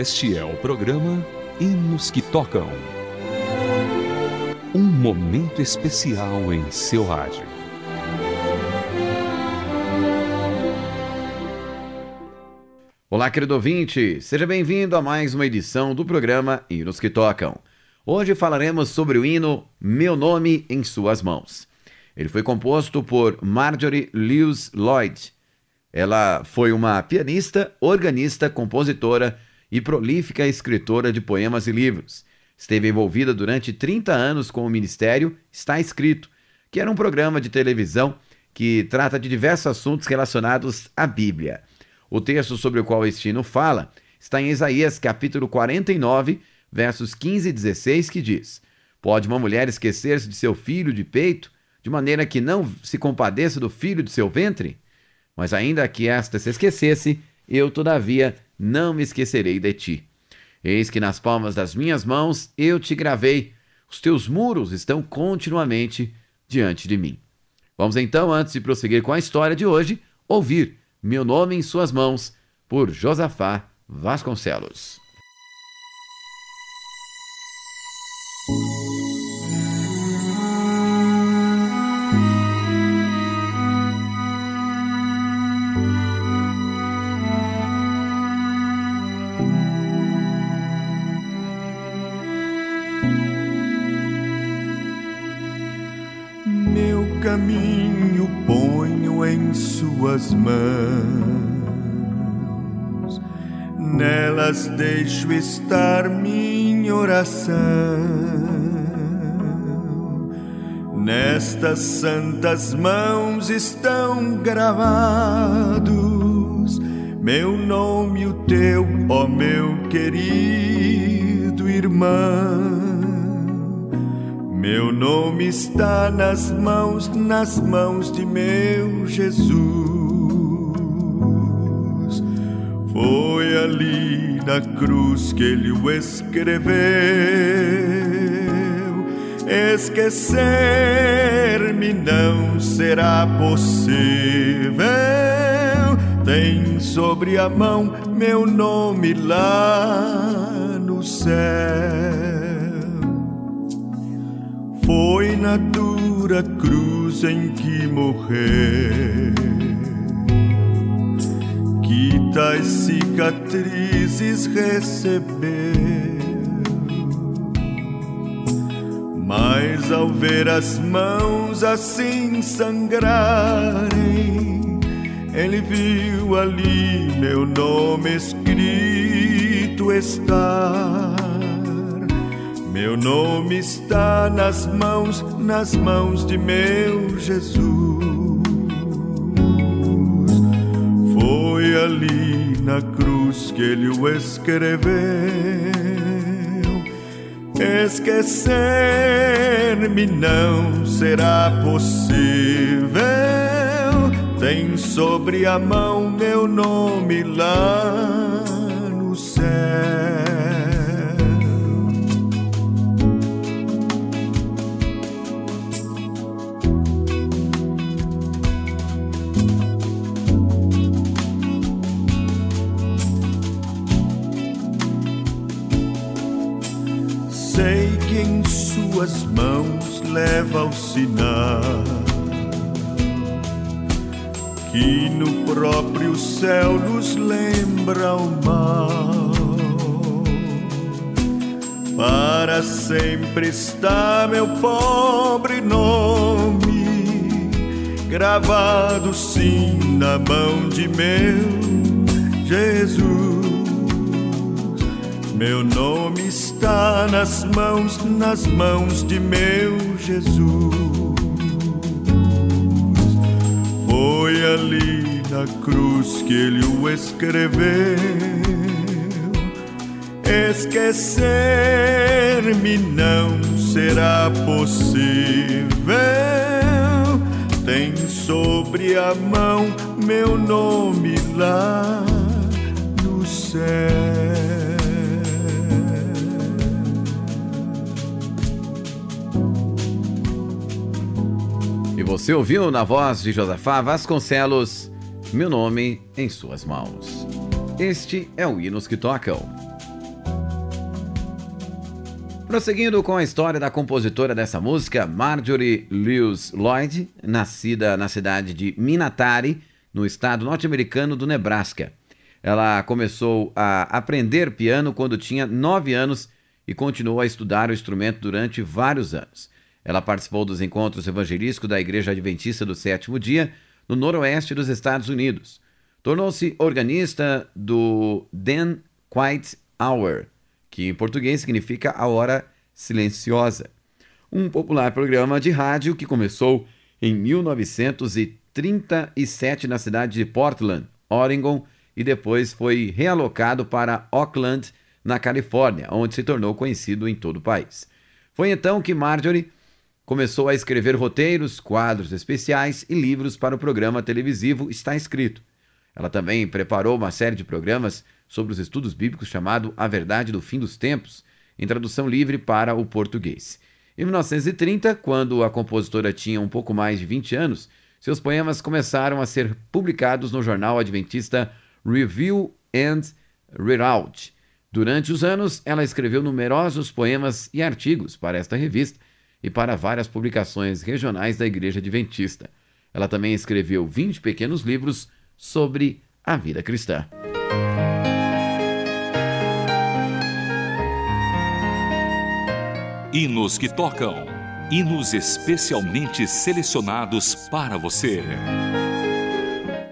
Este é o programa Hinos que Tocam. Um momento especial em seu rádio. Olá, querido ouvinte, seja bem-vindo a mais uma edição do programa Hinos que Tocam. Hoje falaremos sobre o hino Meu Nome em Suas Mãos. Ele foi composto por Marjorie Lewis Lloyd. Ela foi uma pianista, organista, compositora e prolífica escritora de poemas e livros. Esteve envolvida durante 30 anos com o Ministério Está Escrito, que era um programa de televisão que trata de diversos assuntos relacionados à Bíblia. O texto sobre o qual este hino fala está em Isaías capítulo 49, versos 15 e 16, que diz: Pode uma mulher esquecer-se de seu filho de peito, de maneira que não se compadeça do filho de seu ventre? Mas ainda que esta se esquecesse, eu, todavia, não me esquecerei de ti. Eis que nas palmas das minhas mãos eu te gravei, os teus muros estão continuamente diante de mim. Vamos então, antes de prosseguir com a história de hoje, ouvir Meu Nome em Suas Mãos, por Josafá Vasconcelos. Mãos, nelas deixo estar minha oração. Nestas santas mãos estão gravados meu nome e o teu, ó meu querido irmão. Meu nome está nas mãos, nas mãos de meu Jesus. Foi ali na cruz que ele o escreveu. Esquecer-me não será possível. Tem sobre a mão meu nome lá no céu. Foi na dura cruz em que morreu que tais cicatrizes recebeu. Mas ao ver as mãos assim sangrarem, ele viu ali meu nome escrito estar. Meu nome está nas mãos, nas mãos de meu Jesus. Ali na cruz que ele o escreveu. Esquecer-me não será possível. Tem sobre a mão meu nome lá céu nos lembra o mal. Para sempre está meu pobre nome gravado sim na mão de meu Jesus. Meu nome está nas mãos, nas mãos de meu Jesus. Foi ali na cruz que ele o escreveu. Esquecer-me não será possível. Tem sobre a mão meu nome lá no céu. Você ouviu na voz de Josafá Vasconcelos, Meu Nome em Suas Mãos. Este é o Hinos que Tocam. Prosseguindo com a história da compositora dessa música, Marjorie Lewis Lloyd, nascida na cidade de Minatari, no estado norte-americano do Nebraska. Ela começou a aprender piano quando tinha 9 anos e continuou a estudar o instrumento durante vários anos. Ela participou dos encontros evangelísticos da Igreja Adventista do Sétimo Dia, no noroeste dos Estados Unidos. Tornou-se organista do Dan Quiet Hour, que em português significa a hora silenciosa. Um popular programa de rádio que começou em 1937 na cidade de Portland, Oregon, e depois foi realocado para Oakland, na Califórnia, onde se tornou conhecido em todo o país. Foi então que Marjorie começou a escrever roteiros, quadros especiais e livros para o programa televisivo Está Escrito. Ela também preparou uma série de programas sobre os estudos bíblicos chamado A Verdade do Fim dos Tempos, em tradução livre para o português. Em 1930, quando a compositora tinha um pouco mais de 20 anos, seus poemas começaram a ser publicados no jornal adventista Review and Readout. Durante os anos, ela escreveu numerosos poemas e artigos para esta revista e para várias publicações regionais da Igreja Adventista. Ela também escreveu 20 pequenos livros sobre a vida cristã. Hinos que tocam. Hinos especialmente selecionados para você.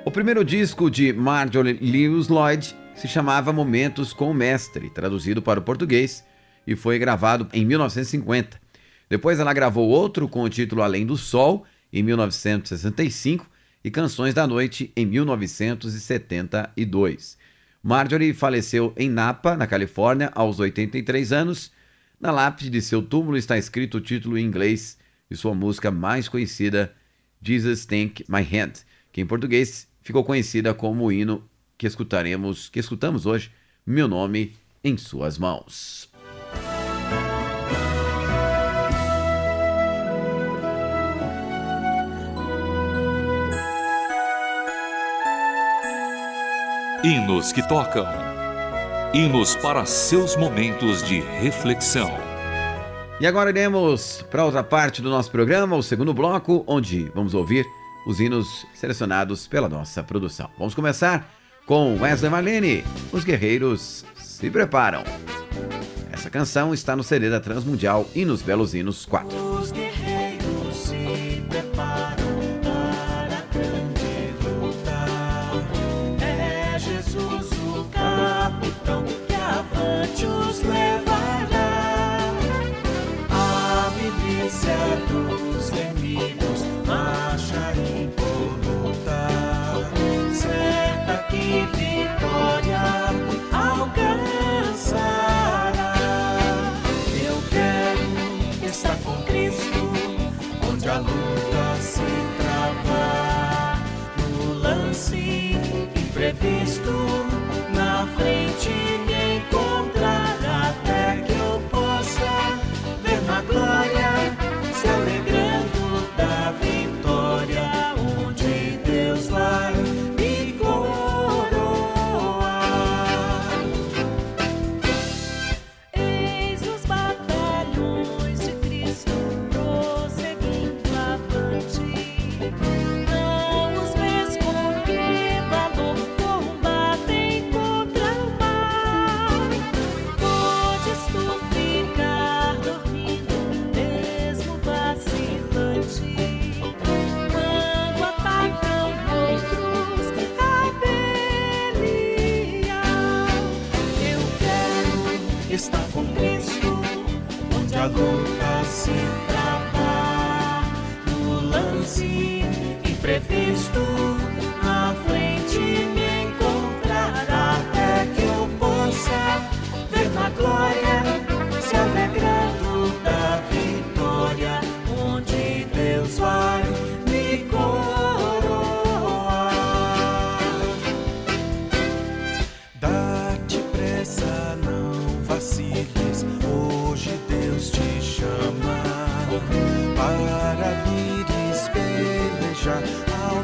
O primeiro disco de Marjorie Lewis Lloyd se chamava Momentos com o Mestre, traduzido para o português, e foi gravado em 1950. Depois ela gravou outro com o título Além do Sol, em 1965, e Canções da Noite, em 1972. Marjorie faleceu em Napa, na Califórnia, aos 83 anos na lápide de seu túmulo está escrito o título em inglês de sua música mais conhecida, Jesus Take My Hand, que em português ficou conhecida como o hino que escutaremos, que escutamos hoje, Meu Nome em Suas Mãos. Hinos que tocam hinos para seus momentos de reflexão. E agora iremos para outra parte do nosso programa, o segundo bloco, onde vamos ouvir os hinos selecionados pela nossa produção. Vamos começar com Wesley Marlene, Os Guerreiros se Preparam. Essa canção está no CD da Transmundial e nos Belos Hinos 4. te os levará à milícia dos inimigos, marcharei por lutar. Certa que vitória alcançará. Eu quero estar com Cristo, onde a luta se travar, no lance imprevisto.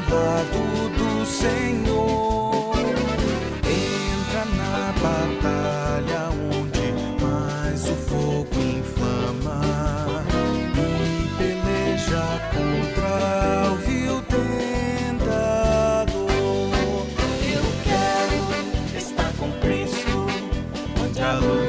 soldado do Senhor. Entra na batalha onde mais o fogo inflama e peleja contra o vil tentador. Eu quero estar com Cristo onde a luz.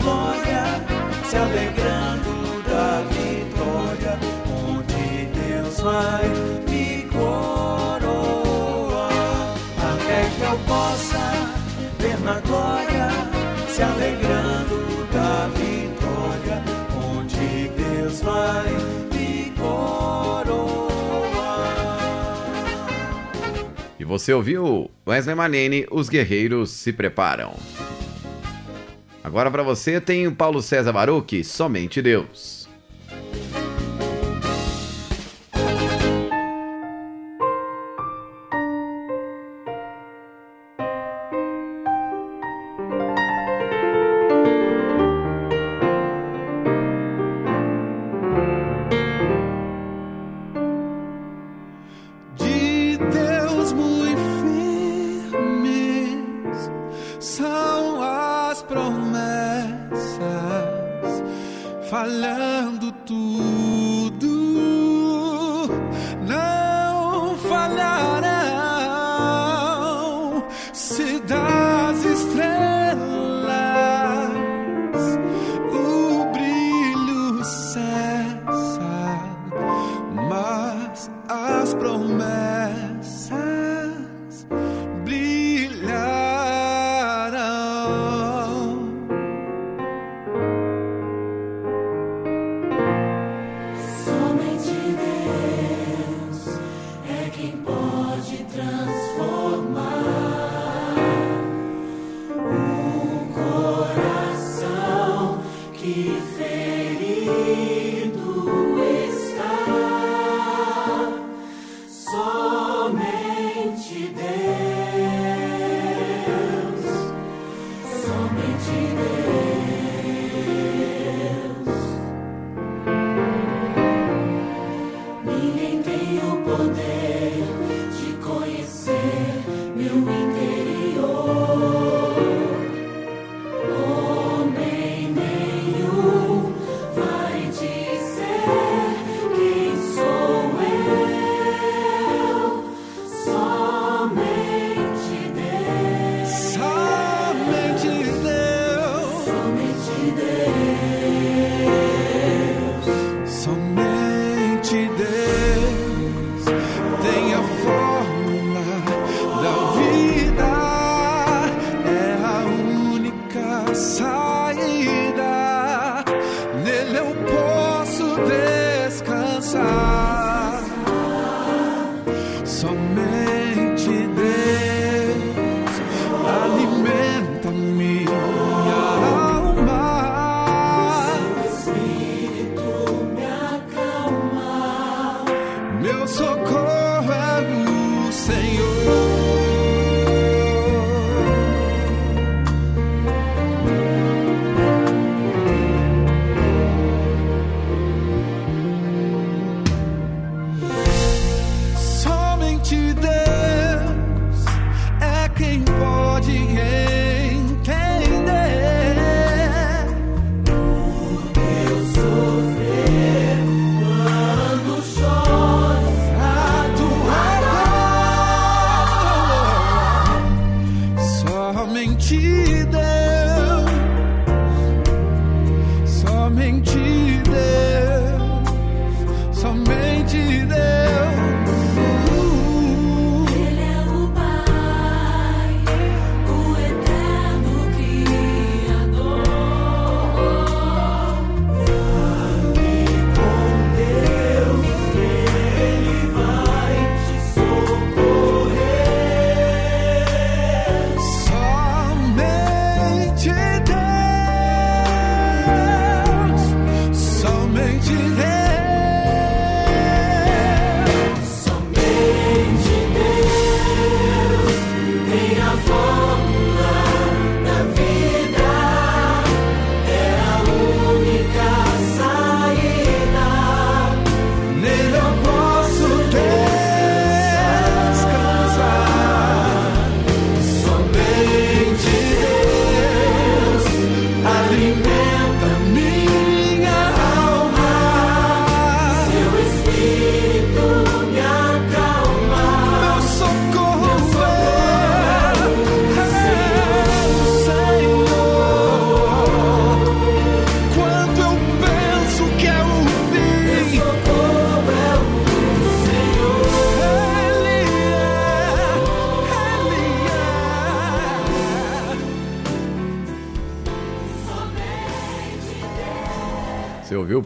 vergonha, se alegrando da vitória, onde Deus vai me coroar. Até que eu possa ver na glória, se alegrando da vitória, onde Deus vai me coroar. E você ouviu Wesley Manene, Os Guerreiros Se Preparam. Agora para você tem o Paulo César Baruch, Somente Deus.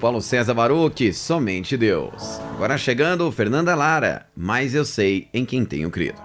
Paulo César Baruque, somente Deus. Agora chegando Fernanda Lara, mas eu sei em quem tenho crido.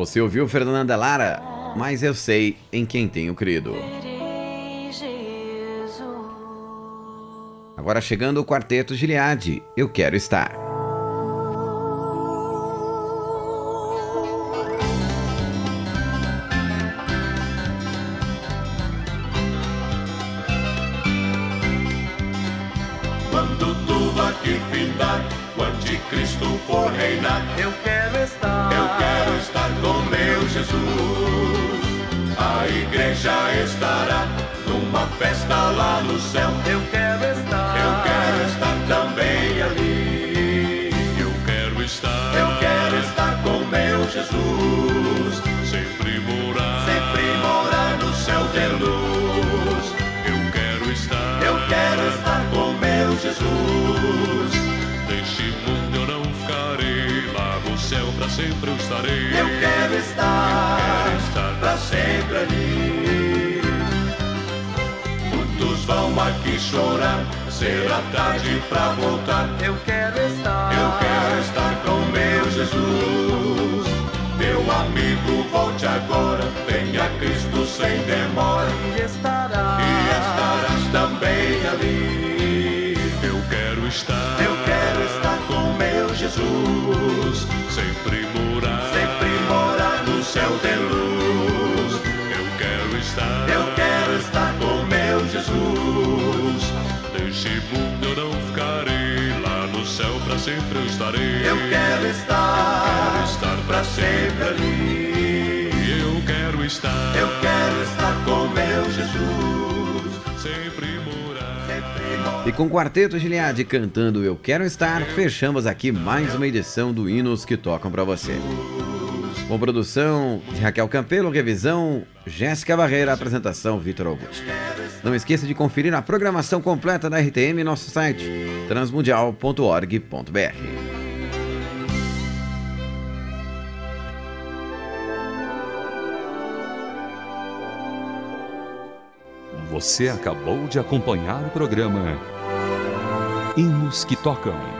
Você ouviu Fernanda Lara? Mas eu sei em quem tenho crido. Agora chegando o quarteto Gileade, eu quero estar. lá no céu. Eu quero estar, eu quero estar também ali. Eu quero estar, eu quero estar com meu Jesus. Sempre morar, sempre morar no céu de luz. Eu quero estar, eu quero estar com meu Jesus. neste mundo eu não ficarei, lá no céu pra sempre eu estarei. Eu quero estar, eu quero estar pra sempre ali. Vão aqui chorar, será tarde pra voltar. Eu quero estar, Eu quero estar com meu Jesus. Meu amigo, volte agora, venha Cristo sem demora. e estará, E estarás também ali. Eu quero estar, Eu quero estar com meu Jesus, sempre morar, sempre morar no céu de luz. Mundo eu não ficarei, lá no céu pra sempre eu estarei. Eu quero estar, Quero estar pra sempre ali. Eu quero estar, Eu quero estar com meu Jesus, sempre morar. sempre morar. E com o Quarteto Giliade cantando Eu Quero Estar, fechamos aqui mais uma edição do Hinos que Tocam pra você. Com produção de Raquel Campelo, revisão Jéssica Barreira, apresentação Vitor Augusto. Não esqueça de conferir a programação completa da RTM em nosso site transmundial.org.br. Você acabou de acompanhar o programa Hinos que Tocam.